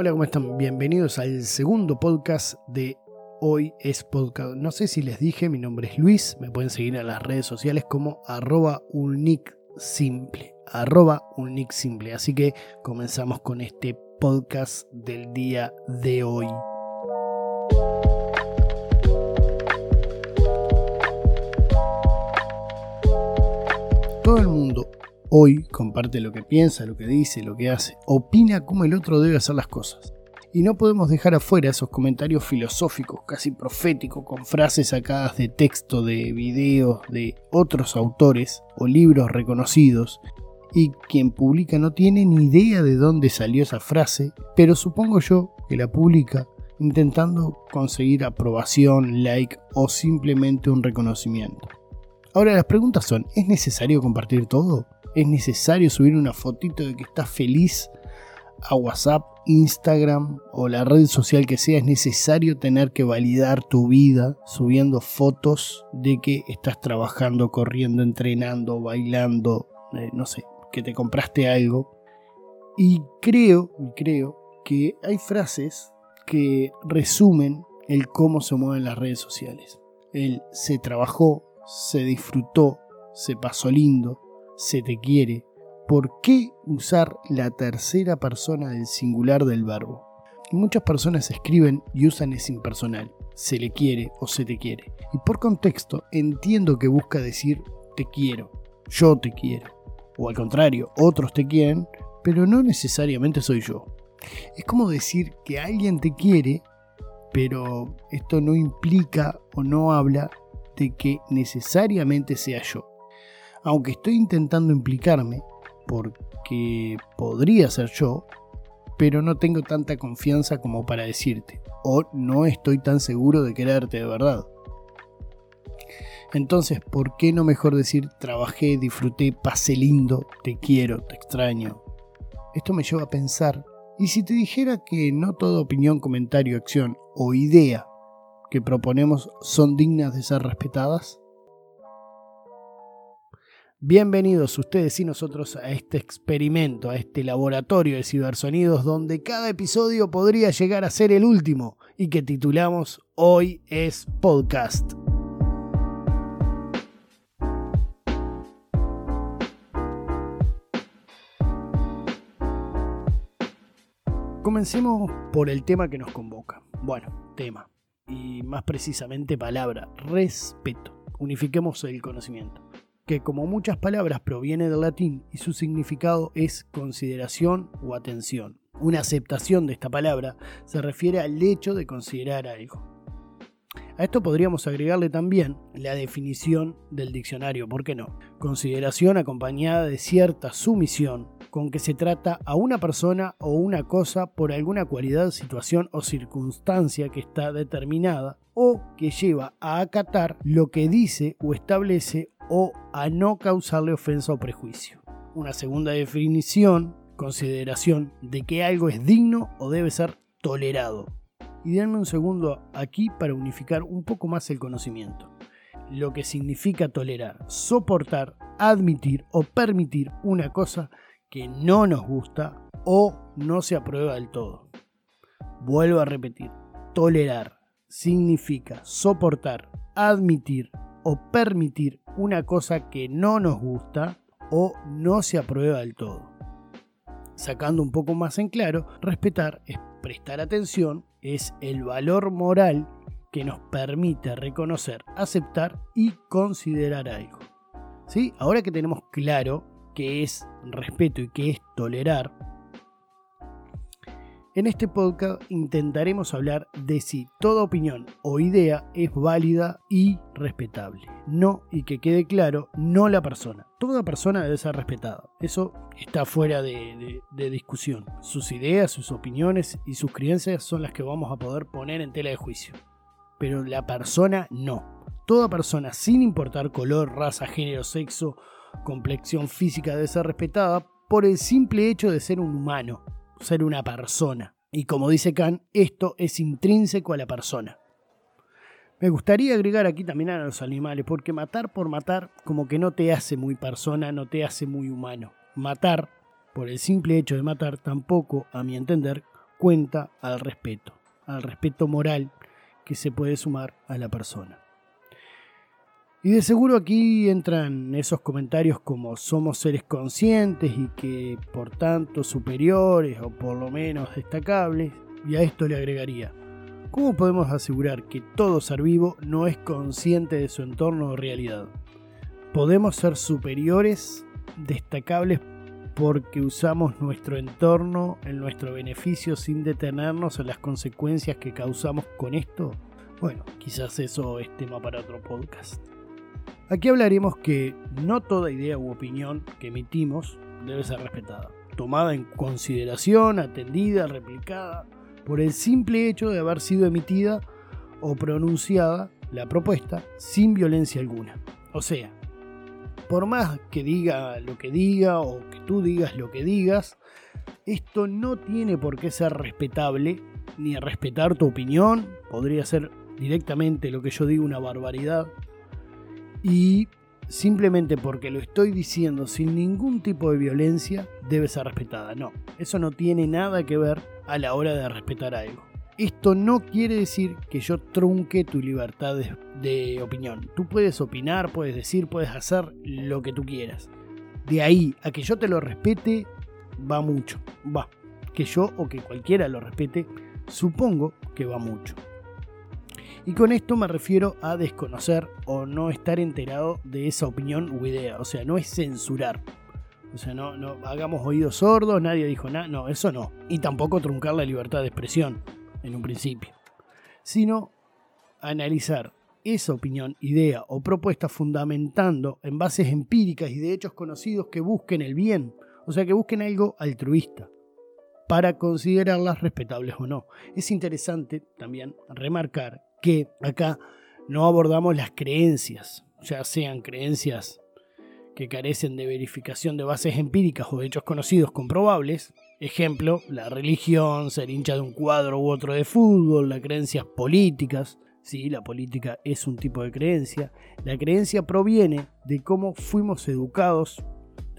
Hola, ¿cómo están? Bienvenidos al segundo podcast de Hoy es Podcast. No sé si les dije, mi nombre es Luis, me pueden seguir en las redes sociales como arroba simple, arroba simple. Así que comenzamos con este podcast del día de hoy. Todo el mundo hoy comparte lo que piensa, lo que dice, lo que hace, opina cómo el otro debe hacer las cosas. Y no podemos dejar afuera esos comentarios filosóficos, casi proféticos, con frases sacadas de texto, de videos, de otros autores o libros reconocidos, y quien publica no tiene ni idea de dónde salió esa frase, pero supongo yo que la publica intentando conseguir aprobación, like o simplemente un reconocimiento. Ahora las preguntas son, ¿es necesario compartir todo? ¿Es necesario subir una fotito de que estás feliz a WhatsApp, Instagram o la red social que sea? ¿Es necesario tener que validar tu vida subiendo fotos de que estás trabajando, corriendo, entrenando, bailando, eh, no sé, que te compraste algo? Y creo, creo que hay frases que resumen el cómo se mueven las redes sociales. El se trabajó, se disfrutó, se pasó lindo, se te quiere, ¿por qué usar la tercera persona del singular del verbo? Muchas personas escriben y usan ese impersonal, se le quiere o se te quiere. Y por contexto entiendo que busca decir te quiero, yo te quiero. O al contrario, otros te quieren, pero no necesariamente soy yo. Es como decir que alguien te quiere, pero esto no implica o no habla de que necesariamente sea yo aunque estoy intentando implicarme, porque podría ser yo, pero no tengo tanta confianza como para decirte, o no estoy tan seguro de quererte de verdad. Entonces, ¿por qué no mejor decir trabajé, disfruté, pasé lindo, te quiero, te extraño? Esto me lleva a pensar, ¿y si te dijera que no toda opinión, comentario, acción o idea que proponemos son dignas de ser respetadas? Bienvenidos ustedes y nosotros a este experimento, a este laboratorio de cibersonidos donde cada episodio podría llegar a ser el último y que titulamos Hoy es Podcast. Comencemos por el tema que nos convoca. Bueno, tema. Y más precisamente palabra, respeto. Unifiquemos el conocimiento que como muchas palabras proviene del latín y su significado es consideración o atención. Una aceptación de esta palabra se refiere al hecho de considerar algo. A esto podríamos agregarle también la definición del diccionario, ¿por qué no? Consideración acompañada de cierta sumisión con que se trata a una persona o una cosa por alguna cualidad, situación o circunstancia que está determinada o que lleva a acatar lo que dice o establece o a no causarle ofensa o prejuicio. Una segunda definición, consideración de que algo es digno o debe ser tolerado. Y denme un segundo aquí para unificar un poco más el conocimiento. Lo que significa tolerar, soportar, admitir o permitir una cosa que no nos gusta o no se aprueba del todo. Vuelvo a repetir, tolerar significa soportar, admitir o permitir una cosa que no nos gusta o no se aprueba del todo. Sacando un poco más en claro, respetar es prestar atención, es el valor moral que nos permite reconocer, aceptar y considerar algo. ¿Sí? Ahora que tenemos claro qué es respeto y qué es tolerar, en este podcast intentaremos hablar de si toda opinión o idea es válida y respetable. No, y que quede claro, no la persona. Toda persona debe ser respetada. Eso está fuera de, discusión. Sus ideas, sus opiniones y sus creencias son las que vamos a poder poner en tela de juicio. Pero la persona no. Toda persona, sin importar color, raza, género, sexo, complexión física, debe ser respetada por el simple hecho de ser un humano ser una persona. Y como dice Kant, esto es intrínseco a la persona. Me gustaría agregar aquí también a los animales, porque matar por matar como que no te hace muy persona, no te hace muy humano. Matar, por el simple hecho de matar, tampoco, a mi entender, cuenta al respeto, al respeto moral que se puede sumar a la persona. Y de seguro aquí entran esos comentarios como somos seres conscientes y que por tanto superiores o por lo menos destacables, y a esto le agregaría, ¿cómo podemos asegurar que todo ser vivo no es consciente de su entorno o realidad? ¿Podemos ser superiores, destacables porque usamos nuestro entorno en nuestro beneficio sin detenernos en las consecuencias que causamos con esto? Bueno, quizás eso es tema para otro podcast. Aquí hablaremos que no toda idea u opinión que emitimos debe ser respetada, tomada en consideración, atendida, replicada, por el simple hecho de haber sido emitida o pronunciada la propuesta sin violencia alguna. O sea, por más que diga lo que diga o que tú digas lo que digas, esto no tiene por qué ser respetable, ni respetar tu opinión, podría ser directamente lo que yo digo una barbaridad, y simplemente porque lo estoy diciendo sin ningún tipo de violencia debe ser respetada. No, eso no tiene nada que ver a la hora de respetar algo. Esto no quiere decir que yo trunque tu libertad de, opinión. Tú puedes opinar, puedes decir, puedes hacer lo que tú quieras. De ahí a que yo te lo respete, va mucho. Va. Que yo o que cualquiera lo respete, supongo que va mucho. Y con esto me refiero a desconocer o no estar enterado de esa opinión u idea. O sea, no es censurar. O sea, no, no hagamos oídos sordos, nadie dijo nada. No, eso no. Y tampoco truncar la libertad de expresión en un principio. Sino analizar esa opinión, idea o propuesta fundamentando en bases empíricas y de hechos conocidos que busquen el bien. O sea, que busquen algo altruista para considerarlas respetables o no. Es interesante también remarcar que acá no abordamos las creencias, ya sean creencias que carecen de verificación de bases empíricas o de hechos conocidos comprobables, ejemplo, la religión, ser hincha de un cuadro u otro de fútbol, las creencias políticas, sí, la política es un tipo de creencia, la creencia proviene de cómo fuimos educados,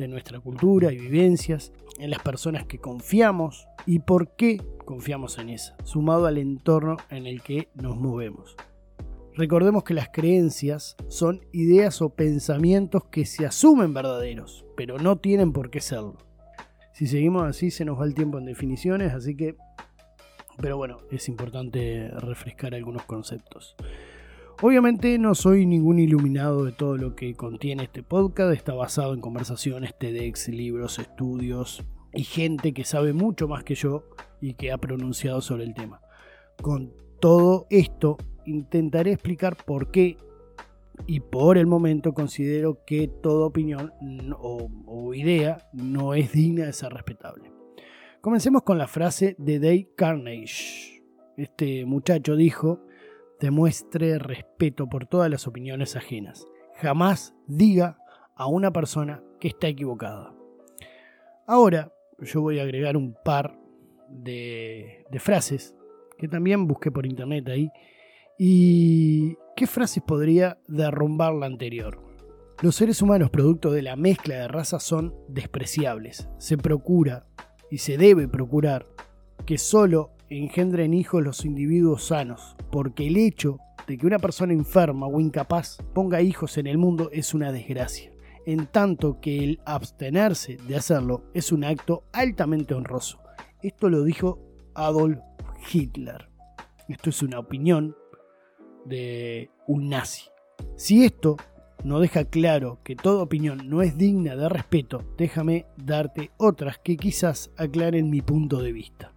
de nuestra cultura y vivencias, en las personas que confiamos y por qué confiamos en esa, sumado al entorno en el que nos movemos. Recordemos que las creencias son ideas o pensamientos que se asumen verdaderos, pero no tienen por qué serlo. Si seguimos así se nos va el tiempo en definiciones, así que... Pero bueno, es importante refrescar algunos conceptos. Obviamente no soy ningún iluminado de todo lo que contiene este podcast, está basado en conversaciones, TEDx, libros, estudios y gente que sabe mucho más que yo y que ha pronunciado sobre el tema. Con todo esto intentaré explicar por qué y por el momento considero que toda opinión o, idea no es digna de ser respetable. Comencemos con la frase de Dave Carnage. Este muchacho dijo, demuestre respeto por todas las opiniones ajenas. Jamás diga a una persona que está equivocada. Ahora yo voy a agregar un par de, frases que también busqué por internet ahí. ¿Y qué frases podría derrumbar la anterior? Los seres humanos producto de la mezcla de razas son despreciables. Se procura y se debe procurar que solo engendren hijos los individuos sanos, porque el hecho de que una persona enferma o incapaz ponga hijos en el mundo es una desgracia, en tanto que el abstenerse de hacerlo es un acto altamente honroso. Esto lo dijo Adolf Hitler. Esto es una opinión de un nazi. Si esto no deja claro que toda opinión no es digna de respeto, déjame darte otras que quizás aclaren mi punto de vista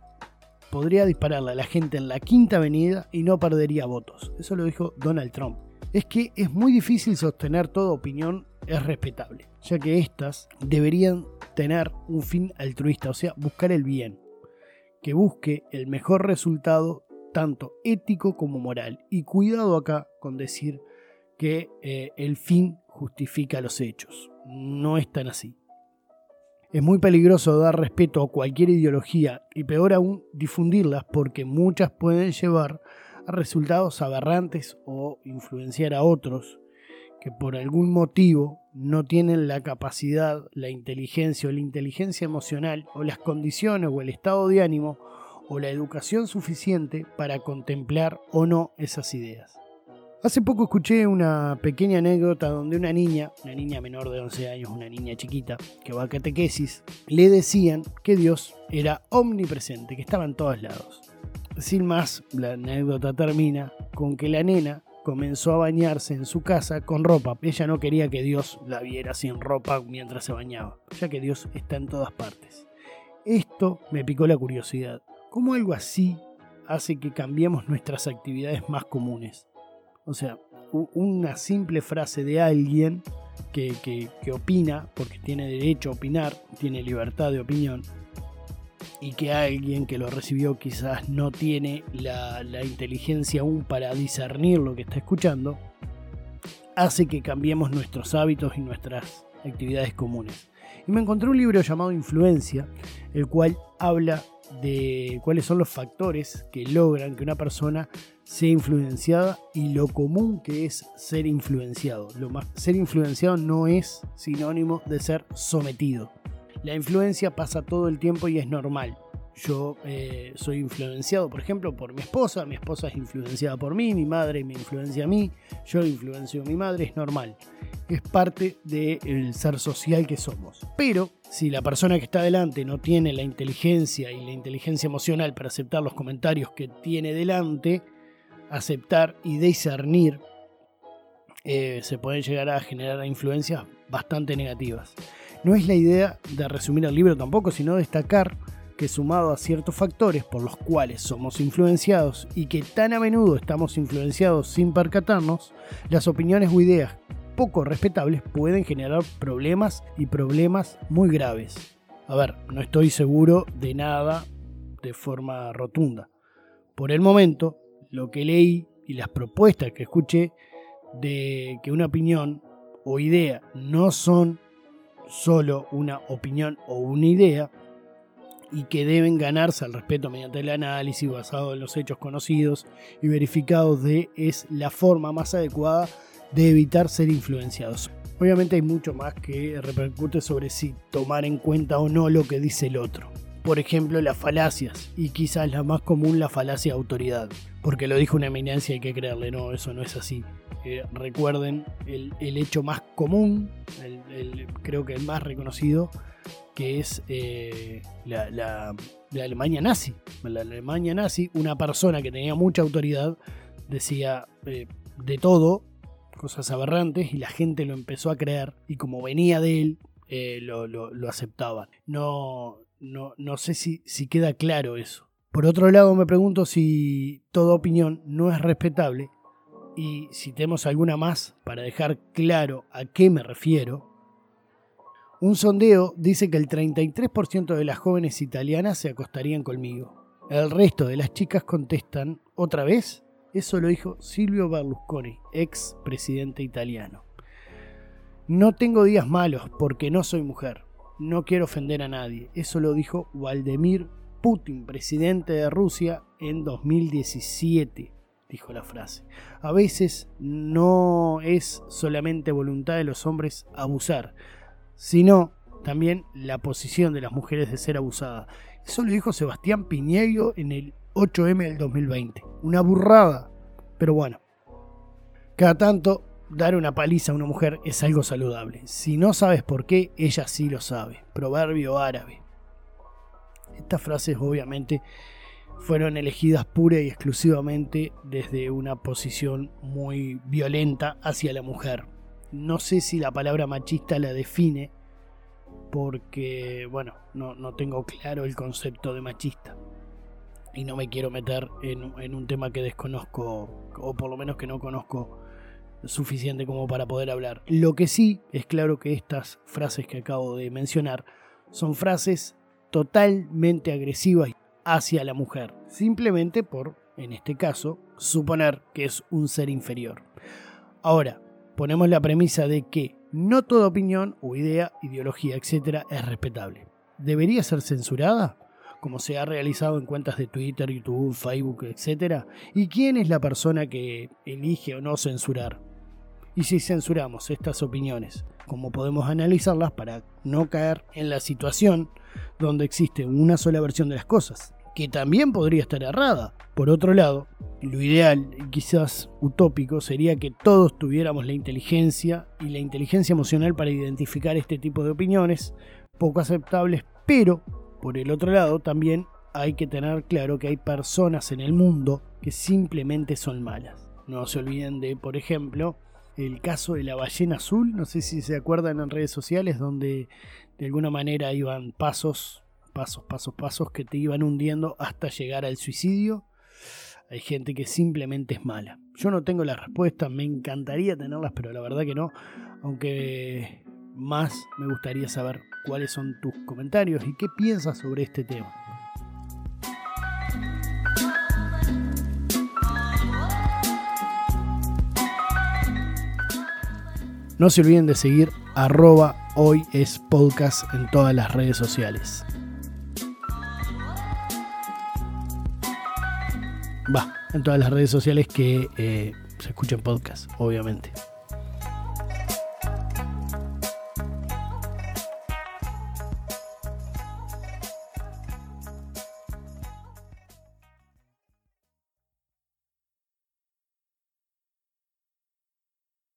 podría dispararle a la gente en la quinta avenida y no perdería votos. Eso lo dijo Donald Trump. Es que es muy difícil sostener toda opinión es respetable, ya que éstas deberían tener un fin altruista, o sea, buscar el bien, que busque el mejor resultado tanto ético como moral. Y cuidado acá con decir que eh, el fin justifica los hechos. No es tan así. Es muy peligroso dar respeto a cualquier ideología y peor aún difundirlas porque muchas pueden llevar a resultados aberrantes o influenciar a otros que por algún motivo no tienen la capacidad, la inteligencia o la inteligencia emocional o las condiciones o el estado de ánimo o la educación suficiente para contemplar o no esas ideas. Hace poco escuché una pequeña anécdota donde una niña, una niña menor de 11 años, una niña chiquita, que va a catequesis, le decían que Dios era omnipresente, que estaba en todos lados. Sin más, la anécdota termina con que la nena comenzó a bañarse en su casa con ropa. Ella no quería que Dios la viera sin ropa mientras se bañaba, ya que Dios está en todas partes. Esto me picó la curiosidad. ¿Cómo algo así hace que cambiemos nuestras actividades más comunes? O sea, una simple frase de alguien que, opina, porque tiene derecho a opinar, tiene libertad de opinión, y que alguien que lo recibió quizás no tiene la, la, inteligencia aún para discernir lo que está escuchando, hace que cambiemos nuestros hábitos y nuestras actividades comunes. Y me encontré un libro llamado Influencia, el cual habla de cuáles son los factores que logran que una persona sea influenciada y lo común que es ser influenciado. Lo más, ser influenciado no es sinónimo de ser sometido. La influencia pasa todo el tiempo y es normal. Yo eh, soy influenciado, por ejemplo, por mi esposa, mi esposa es influenciada por mí, mi madre me influencia a mí, yo influencio a mi madre, es normal. Es parte del ser social que somos. Pero si la persona que está delante no tiene la inteligencia y la inteligencia emocional para aceptar los comentarios que tiene delante, aceptar y discernir, eh, se pueden llegar a generar influencias bastante negativas. No es la idea de resumir el libro tampoco, sino destacar que sumado a ciertos factores por los cuales somos influenciados y que tan a menudo estamos influenciados sin percatarnos, las opiniones o ideas poco respetables pueden generar problemas y problemas muy graves. A ver, no estoy seguro de nada de forma rotunda. Por el momento, lo que leí y las propuestas que escuché de que una opinión o idea no son solo una opinión o una idea y que deben ganarse al respeto mediante el análisis basado en los hechos conocidos y verificados es la forma más adecuada de evitar ser influenciados. Obviamente hay mucho más que repercute sobre si tomar en cuenta o no lo que dice el otro. Por ejemplo, las falacias, y quizás la más común, la falacia de autoridad. Porque lo dijo una eminencia, hay que creerle, no, eso no es así. Eh, recuerden el, hecho más común, creo que el más reconocido, que es eh, la, Alemania nazi. La Alemania nazi, una persona que tenía mucha autoridad, decía eh, de todo, cosas aberrantes, y la gente lo empezó a creer, y como venía de él, lo, lo, aceptaban. No, no, no sé si, si queda claro eso. Por otro lado, me pregunto si toda opinión no es respetable y si tenemos alguna más para dejar claro a qué me refiero. Un sondeo dice que el 33% de las jóvenes italianas se acostarían conmigo. El resto de las chicas contestan, ¿otra vez? Eso lo dijo Silvio Berlusconi, ex presidente italiano. No tengo días malos porque no soy mujer. No quiero ofender a nadie. Eso lo dijo Vladimir Putin, presidente de Rusia, en 2017, dijo la frase. A veces no es solamente voluntad de los hombres abusar, sino también la posición de las mujeres de ser abusadas. Eso lo dijo Sebastián Piñeiro en el 8M del 2020. Una burrada, pero bueno. Cada tanto dar una paliza a una mujer es algo saludable. Si no sabes por qué, ella sí lo sabe. Proverbio árabe. Estas frases obviamente fueron elegidas pura y exclusivamente desde una posición muy violenta hacia la mujer. No sé si la palabra machista la define porque, bueno, no, no tengo claro el concepto de machista. Y no me quiero meter en, en un tema que desconozco, o por lo menos que no conozco suficiente como para poder hablar. Lo que sí es claro que estas frases que acabo de mencionar son frases totalmente agresivas hacia la mujer, simplemente por, en este caso, suponer que es un ser inferior. Ahora, ponemos la premisa de que no toda opinión o idea, ideología, etc. es respetable. ¿Debería ser censurada? como se ha realizado en cuentas de Twitter, YouTube, Facebook, etc. ¿Y quién es la persona que elige o no censurar? y si censuramos estas opiniones, cómo podemos analizarlas para no caer en la situación donde existe una sola versión de las cosas. Que también podría estar errada. Por otro lado, lo ideal quizás utópico sería que todos tuviéramos la inteligencia y la inteligencia emocional para identificar este tipo de opiniones poco aceptables, pero por el otro lado también hay que tener claro que hay personas en el mundo que simplemente son malas. No se olviden de, por ejemplo, el caso de la ballena azul, no sé si se acuerdan en redes sociales, donde de alguna manera iban pasos, pasos, pasos, pasos que te iban hundiendo hasta llegar al suicidio. Hay gente que simplemente es mala. Yo no tengo la respuesta, me encantaría tenerlas, pero la verdad que no. Aunque más me gustaría saber cuáles son tus comentarios y qué piensas sobre este tema. No se olviden de seguir arroba hoy es podcast en todas las redes sociales. Va, en todas las redes sociales que eh, se escuchen podcast, obviamente.